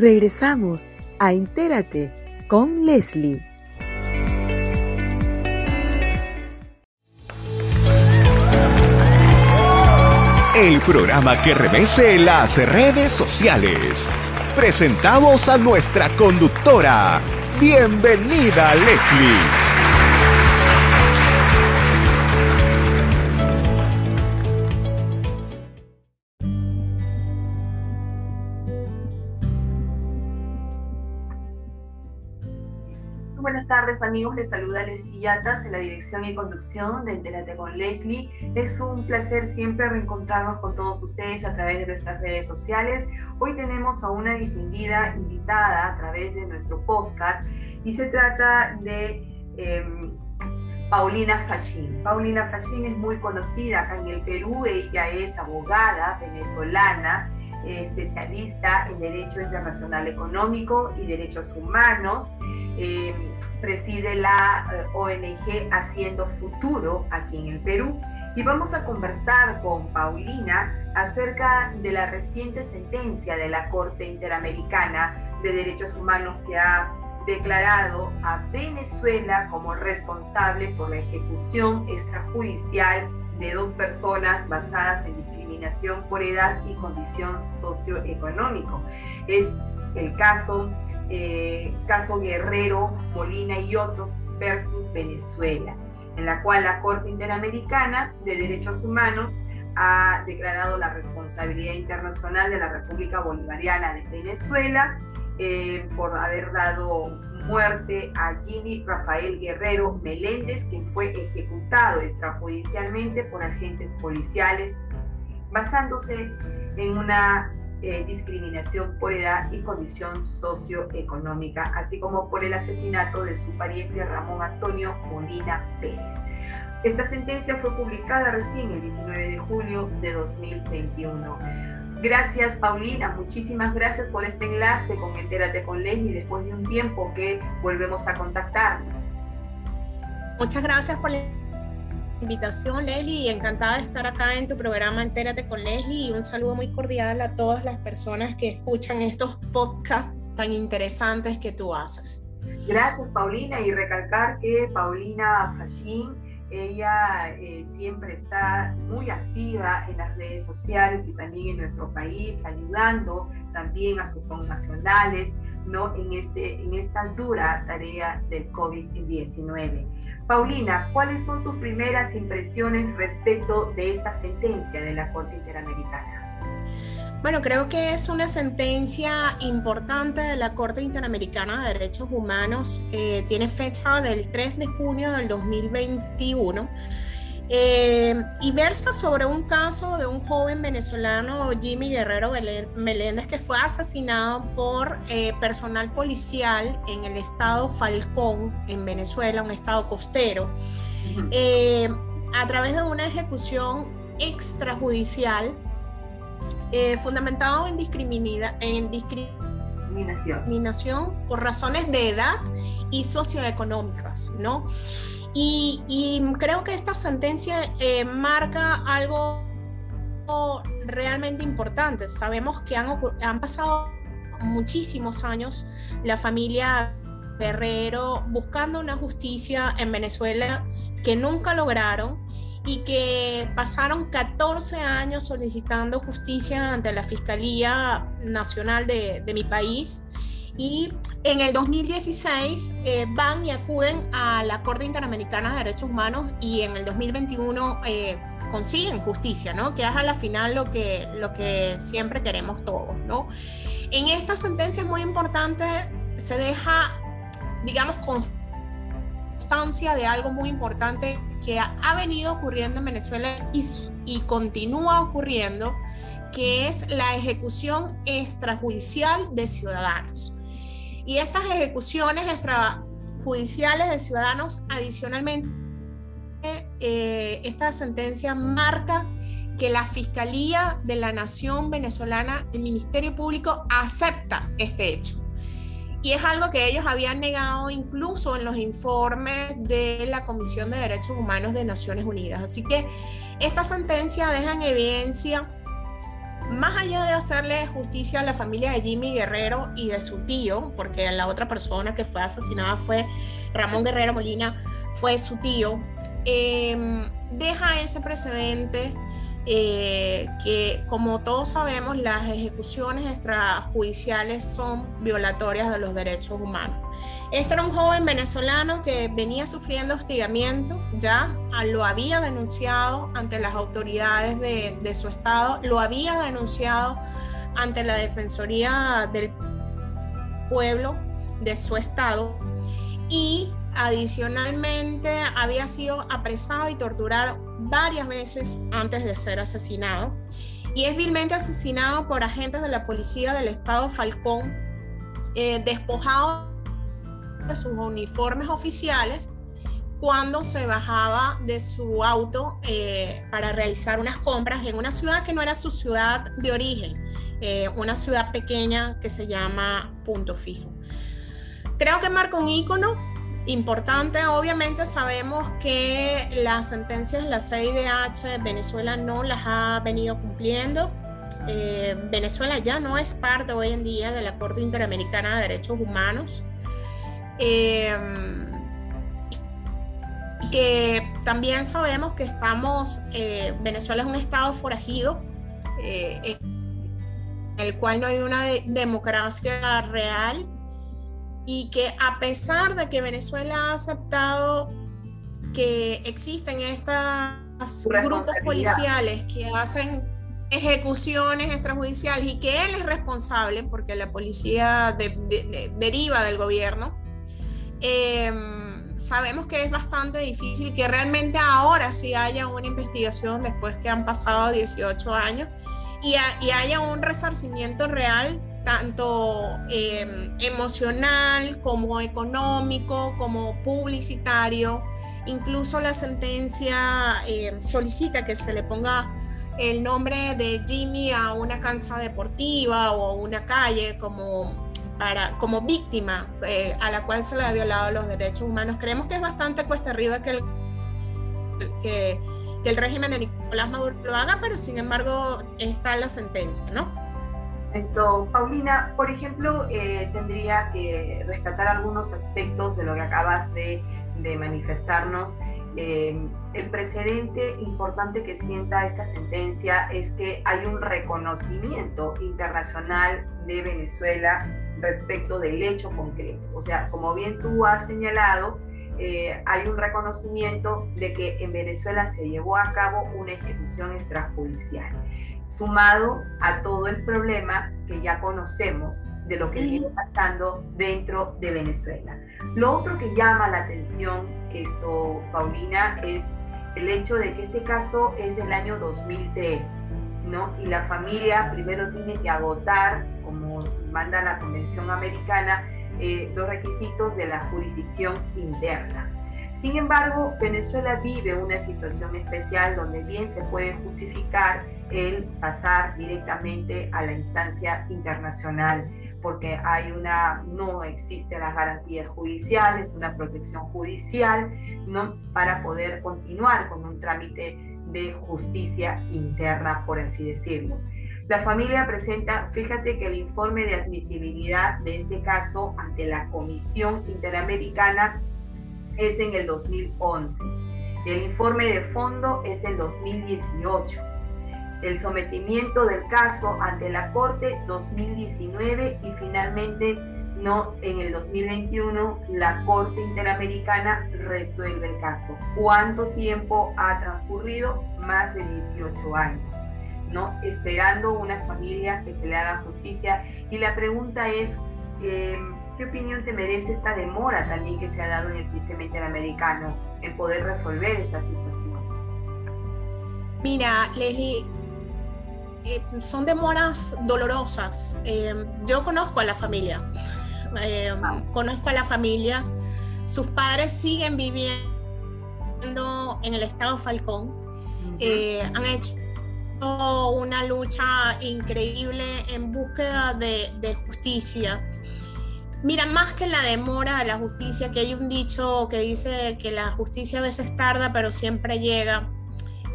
Regresamos a Entérate con Leslie. El programa que revese las redes sociales. Presentamos a nuestra conductora. Bienvenida, Leslie. Tardes amigos, les saluda Leslie Yatas en la dirección y conducción de Entérate con Leslie. Es un placer siempre reencontrarnos con todos ustedes a través de nuestras redes sociales. Hoy tenemos a una distinguida invitada a través de nuestro podcast y se trata de em, Paulina Fachín. Paulina Fachín es muy conocida acá en el Perú, ella es abogada venezolana especialista en Derecho Internacional Económico y Derechos Humanos. Eh, preside la eh, ONG Haciendo Futuro aquí en el Perú. Y vamos a conversar con Paulina acerca de la reciente sentencia de la Corte Interamericana de Derechos Humanos que ha declarado a Venezuela como responsable por la ejecución extrajudicial de dos personas basadas en discriminación por edad y condición socioeconómica. Es el caso, eh, caso Guerrero, Molina y otros versus Venezuela, en la cual la Corte Interamericana de Derechos Humanos ha declarado la responsabilidad internacional de la República Bolivariana de Venezuela eh, por haber dado muerte a Jimmy Rafael Guerrero Meléndez, quien fue ejecutado extrajudicialmente por agentes policiales basándose en una eh, discriminación por edad y condición socioeconómica, así como por el asesinato de su pariente Ramón Antonio Molina Pérez. Esta sentencia fue publicada recién el 19 de julio de 2021. Gracias, Paulina. Muchísimas gracias por este enlace con Entérate con Leslie después de un tiempo que volvemos a contactarnos. Muchas gracias por la invitación, Leslie, encantada de estar acá en tu programa Entérate con Leslie y un saludo muy cordial a todas las personas que escuchan estos podcasts tan interesantes que tú haces. Gracias, Paulina, y recalcar que Paulina Fashín ella eh, siempre está muy activa en las redes sociales y también en nuestro país, ayudando también a sus connacionales ¿no? en, este, en esta dura tarea del COVID-19. Paulina, ¿cuáles son tus primeras impresiones respecto de esta sentencia de la Corte Interamericana? Bueno, creo que es una sentencia importante de la Corte Interamericana de Derechos Humanos. Eh, tiene fecha del 3 de junio del 2021 eh, y versa sobre un caso de un joven venezolano, Jimmy Guerrero Meléndez, que fue asesinado por eh, personal policial en el estado Falcón, en Venezuela, un estado costero, a través de una ejecución extrajudicial eh, fundamentado en, en discriminación. por razones de edad y socioeconómicas, ¿no? Y, creo que esta sentencia eh, marca algo realmente importante. Sabemos que han, han pasado muchísimos años la familia Guerrero buscando una justicia en Venezuela que nunca lograron y que pasaron 14 años solicitando justicia ante la Fiscalía Nacional de, mi país. Y en el 2016 eh, van y acuden a la Corte Interamericana de Derechos Humanos y en el 2021 eh, consiguen justicia, ¿no? Que es a la final lo que, siempre queremos todos, ¿no? En esta sentencia muy importante, se deja, digamos, constancia de algo muy importante que ha venido ocurriendo en Venezuela y, y continúa ocurriendo, que es la ejecución extrajudicial de ciudadanos. Y estas ejecuciones extrajudiciales de ciudadanos, adicionalmente, eh, esta sentencia marca que la Fiscalía de la Nación Venezolana, el Ministerio Público, acepta este hecho. Y es algo que ellos habían negado incluso en los informes de la Comisión de Derechos Humanos de Naciones Unidas. Así que esta sentencia deja en evidencia más allá de hacerle justicia a la familia de Jimmy Guerrero y de su tío, porque la otra persona que fue asesinada fue Ramón Guerrero Molina, fue su tío, em, deja ese precedente eh, que como todos sabemos las ejecuciones extrajudiciales son violatorias de los derechos humanos. Este era un joven venezolano que venía sufriendo hostigamiento, ya lo había denunciado ante las autoridades de, de su estado, lo había denunciado ante la Defensoría del Pueblo de su estado y adicionalmente había sido apresado y torturado varias veces antes de ser asesinado. Y es vilmente asesinado por agentes de la policía del estado Falcón, eh, despojado de sus uniformes oficiales cuando se bajaba de su auto eh, para realizar unas compras en una ciudad que no era su ciudad de origen, eh, una ciudad pequeña que se llama Punto Fijo. Creo que marca un ícono Importante, obviamente sabemos que las sentencias la CIDH Venezuela no las ha venido cumpliendo. Eh, Venezuela ya no es parte hoy en día de la Corte Interamericana de Derechos Humanos. Eh, que también sabemos que estamos, eh, Venezuela es un estado forajido, en el cual no hay una democracia real y que a pesar de que Venezuela ha aceptado que existen estos grupos policiales que hacen ejecuciones extrajudiciales y que él es responsable porque la policía deriva del gobierno, em, sabemos que es bastante difícil que realmente ahora sí haya una investigación después que han pasado 18 años y, y haya un resarcimiento real tanto em, emocional como económico, como publicitario. Incluso la sentencia em, solicita que se le ponga el nombre de Jimmy a una cancha deportiva o una calle como, para, como víctima eh, a la cual se le ha violado los derechos humanos. Creemos que es bastante cuesta arriba que el, que, el régimen de Nicolás Maduro lo haga, pero sin embargo está la sentencia, ¿no? Esto, Paulina, por ejemplo, eh, tendría que rescatar algunos aspectos de lo que acabas de, manifestarnos. Eh, el precedente importante que sienta esta sentencia es que hay un reconocimiento internacional de Venezuela respecto del hecho concreto. O sea, como bien tú has señalado, eh, hay un reconocimiento de que en Venezuela se llevó a cabo una ejecución extrajudicial sumado a todo el problema que ya conocemos de lo que viene pasando dentro de Venezuela. Lo otro que llama la atención, esto, Paulina, es el hecho de que este caso es del año 2003, ¿no? Y la familia primero tiene que agotar, manda la Convención Americana, eh, los requisitos de la jurisdicción interna. Sin embargo, Venezuela vive una situación especial donde bien se puede justificar el pasar directamente a la instancia internacional porque hay una no existe las garantías judiciales, una protección judicial, no para poder continuar con un trámite de justicia interna, por así decirlo. La familia presenta, fíjate que el informe de admisibilidad de este caso ante la Comisión Interamericana es en el 2011. El informe de fondo es el 2018. El sometimiento del caso ante la Corte 2019 y finalmente no en el 2021 la Corte Interamericana resuelve el caso. ¿Cuánto tiempo ha transcurrido? Más de 18 años. ¿No? Esperando una familia que se le haga justicia. Y la pregunta es, eh, ¿Qué opinión te merece esta demora también que se ha dado en el sistema interamericano en poder resolver esta situación? Mira, Leslie, eh, son demoras dolorosas. Eh, yo conozco a la familia, eh, ah. conozco a la familia, sus padres siguen viviendo en el estado Falcón, han hecho una lucha increíble en búsqueda de, de justicia. Mira, más que la demora de la justicia, que hay un dicho que dice que la justicia a veces tarda, pero siempre llega,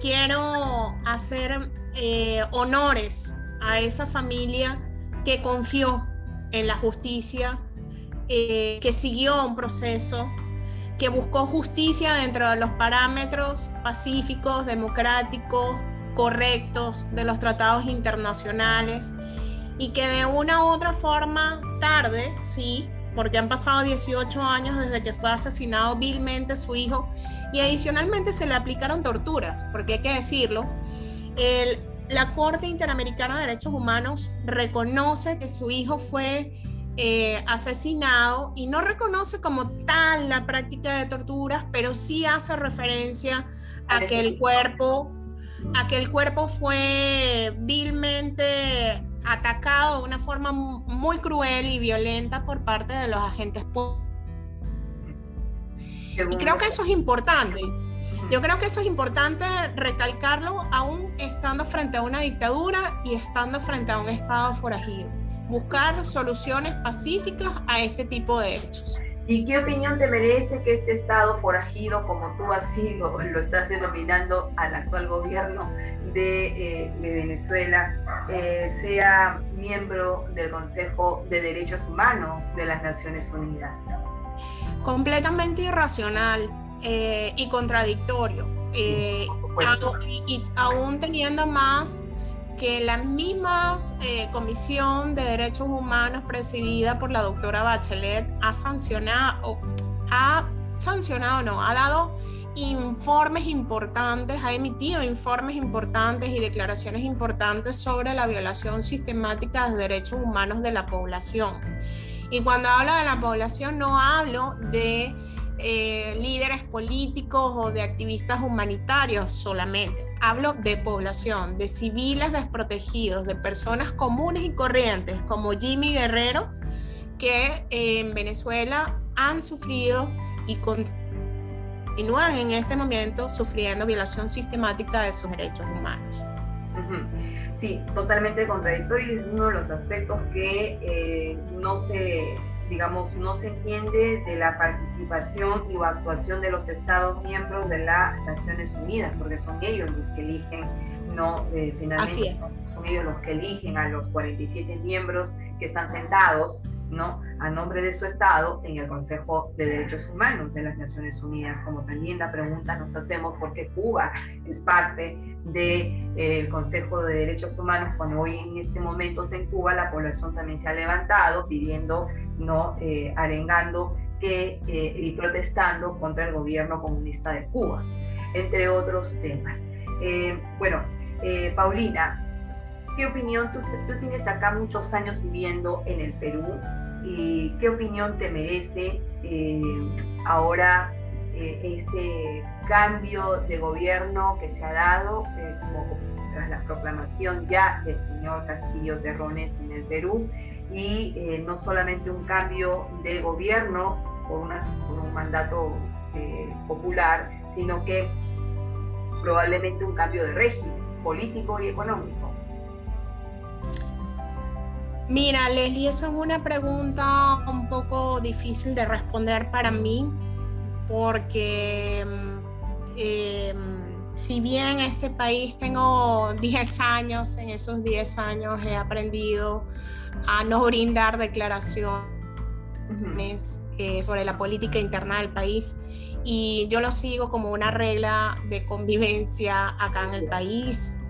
quiero hacer eh, honores a esa familia que confió en la justicia, eh, que siguió un proceso, que buscó justicia dentro de los parámetros pacíficos, democráticos, correctos de los tratados internacionales y que de una u otra forma tarde, sí, porque han pasado 18 años desde que fue asesinado vilmente su hijo y adicionalmente se le aplicaron torturas, porque hay que decirlo, el, la Corte Interamericana de Derechos Humanos reconoce que su hijo fue eh, asesinado y no reconoce como tal la práctica de torturas, pero sí hace referencia a que el cuerpo, a que el cuerpo fue vilmente atacado de una forma muy cruel y violenta por parte de los agentes. Y creo que eso es importante. Yo creo que eso es importante recalcarlo aún estando frente a una dictadura y estando frente a un estado forajido. Buscar soluciones pacíficas a este tipo de hechos. ¿Y qué opinión te merece que este Estado forajido, como tú así lo, lo estás denominando al actual gobierno de, eh, de Venezuela, eh, sea miembro del Consejo de Derechos Humanos de las Naciones Unidas? Completamente irracional eh, y contradictorio. y aún teniendo más que la misma eh, Comisión de Derechos Humanos presidida por la doctora Bachelet ha sancionado, ha sancionado, no, ha dado informes importantes, ha emitido informes importantes y declaraciones importantes sobre la violación sistemática de derechos humanos de la población. Y cuando hablo de la población no hablo de eh, líderes políticos o de activistas humanitarios solamente. Hablo de población, de civiles desprotegidos, de personas comunes y corrientes como Jimmy Guerrero, que en Venezuela han sufrido y continúan en este momento sufriendo violación sistemática de sus derechos humanos. Sí, totalmente contradictorio y es uno de los aspectos que eh, no se digamos, no se entiende de la participación y actuación de los Estados miembros de las Naciones Unidas, porque son ellos los que eligen, no, eh, finalmente son ellos los que eligen a los 47 miembros que están sentados ¿no? a nombre de su Estado en el Consejo de Derechos Humanos de las Naciones Unidas, como también la pregunta nos hacemos por qué Cuba es parte del eh, Consejo de Derechos Humanos, cuando hoy en este momento en Cuba la población también se ha levantado pidiendo, no eh, arengando que, eh, y protestando contra el gobierno comunista de Cuba, entre otros temas. bueno, Paulina, ¿Qué opinión, tú, tú, tienes acá muchos años viviendo en el Perú, y qué opinión te merece eh, ahora eh, este cambio de gobierno que se ha dado eh, tras la proclamación ya del señor Castillo Terrones en el Perú y no solamente un cambio de gobierno por, por un mandato popular, sino que probablemente un cambio de régimen político y económico. Mira, Leslie, esa es una pregunta un poco difícil de responder para mí, porque em, si bien en este país tengo 10 años, en esos 10 años he aprendido a no brindar declaraciones eh, sobre la política interna del país y yo lo sigo como una regla de convivencia acá en el país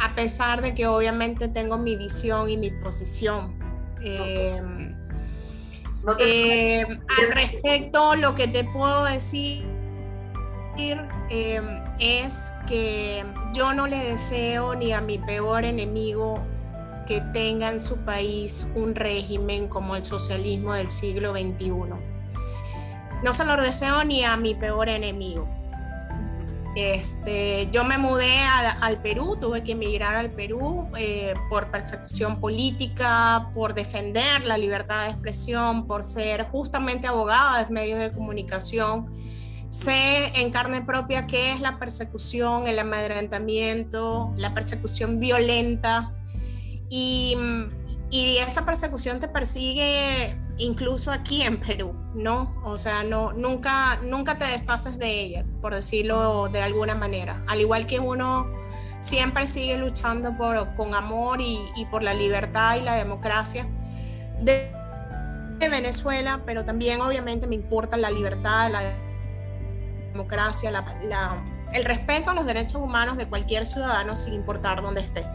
a pesar de que obviamente tengo mi visión y mi posición. Em, em, al respecto, lo que te puedo decir em, es que yo no le deseo ni a mi peor enemigo que tenga en su país un régimen como el socialismo del siglo XXI. No se lo deseo ni a mi peor enemigo. Este, yo me mudé al, Perú, tuve que emigrar al Perú eh, por persecución política, por defender la libertad de expresión, por ser justamente abogada de medios de comunicación. Sé en carne propia qué es la persecución, el amedrentamiento, la persecución violenta y, y esa persecución te persigue incluso aquí en Perú, ¿no? O sea, no, nunca, nunca te deshaces de ella, por decirlo de alguna manera. Al igual que uno siempre sigue luchando por, con amor y, por la libertad y la democracia de, de Venezuela, pero también obviamente me importa la libertad, la democracia, la, la el respeto a los derechos humanos de cualquier ciudadano sin importar dónde esté.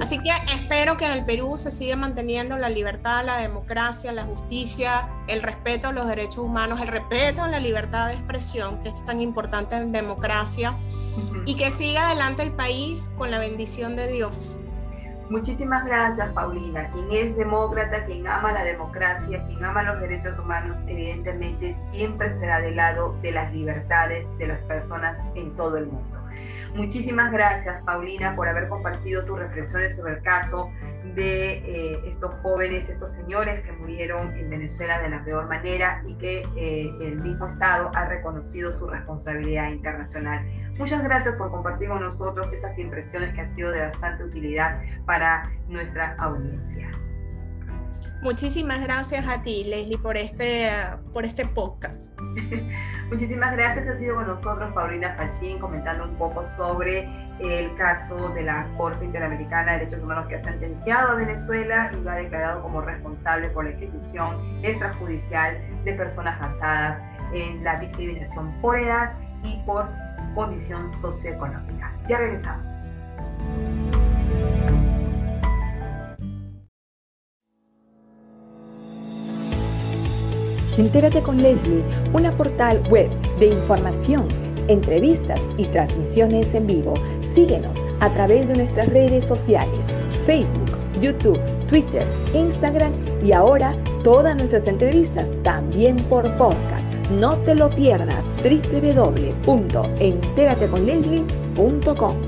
Así, que espero que en el Perú se siga manteniendo la libertad, la democracia, la justicia, el respeto a los derechos humanos, el respeto a la libertad de expresión, que es tan importante en democracia, y que siga adelante el país con la bendición de Dios. Muchísimas gracias, Paulina. Quien es demócrata, quien ama la democracia, quien ama los derechos humanos, evidentemente siempre será del lado de las libertades de las personas en todo el mundo. Muchísimas gracias, Paulina, por haber compartido tus reflexiones sobre el caso de eh, estos jóvenes, estos señores que murieron en Venezuela de la peor manera y que eh, el mismo Estado ha reconocido su responsabilidad internacional. Muchas gracias por compartir con nosotros estas impresiones que han sido de bastante utilidad para nuestra audiencia. Muchísimas gracias a ti, Leslie, por este, por este podcast. Muchísimas gracias. Ha sido con nosotros Paulina Fachín comentando un poco sobre el caso de la Corte Interamericana de Derechos Humanos que ha sentenciado a Venezuela y lo ha declarado como responsable por la ejecución extrajudicial de personas basadas en la discriminación por edad y por condición socioeconómica. Ya regresamos. Entérate con Leslie, una portal web de información, entrevistas y transmisiones en vivo. Síguenos a través de nuestras redes sociales, Facebook, YouTube, Twitter, Instagram y ahora todas nuestras entrevistas también por podcast. No te lo pierdas. www.enterateconleslie.com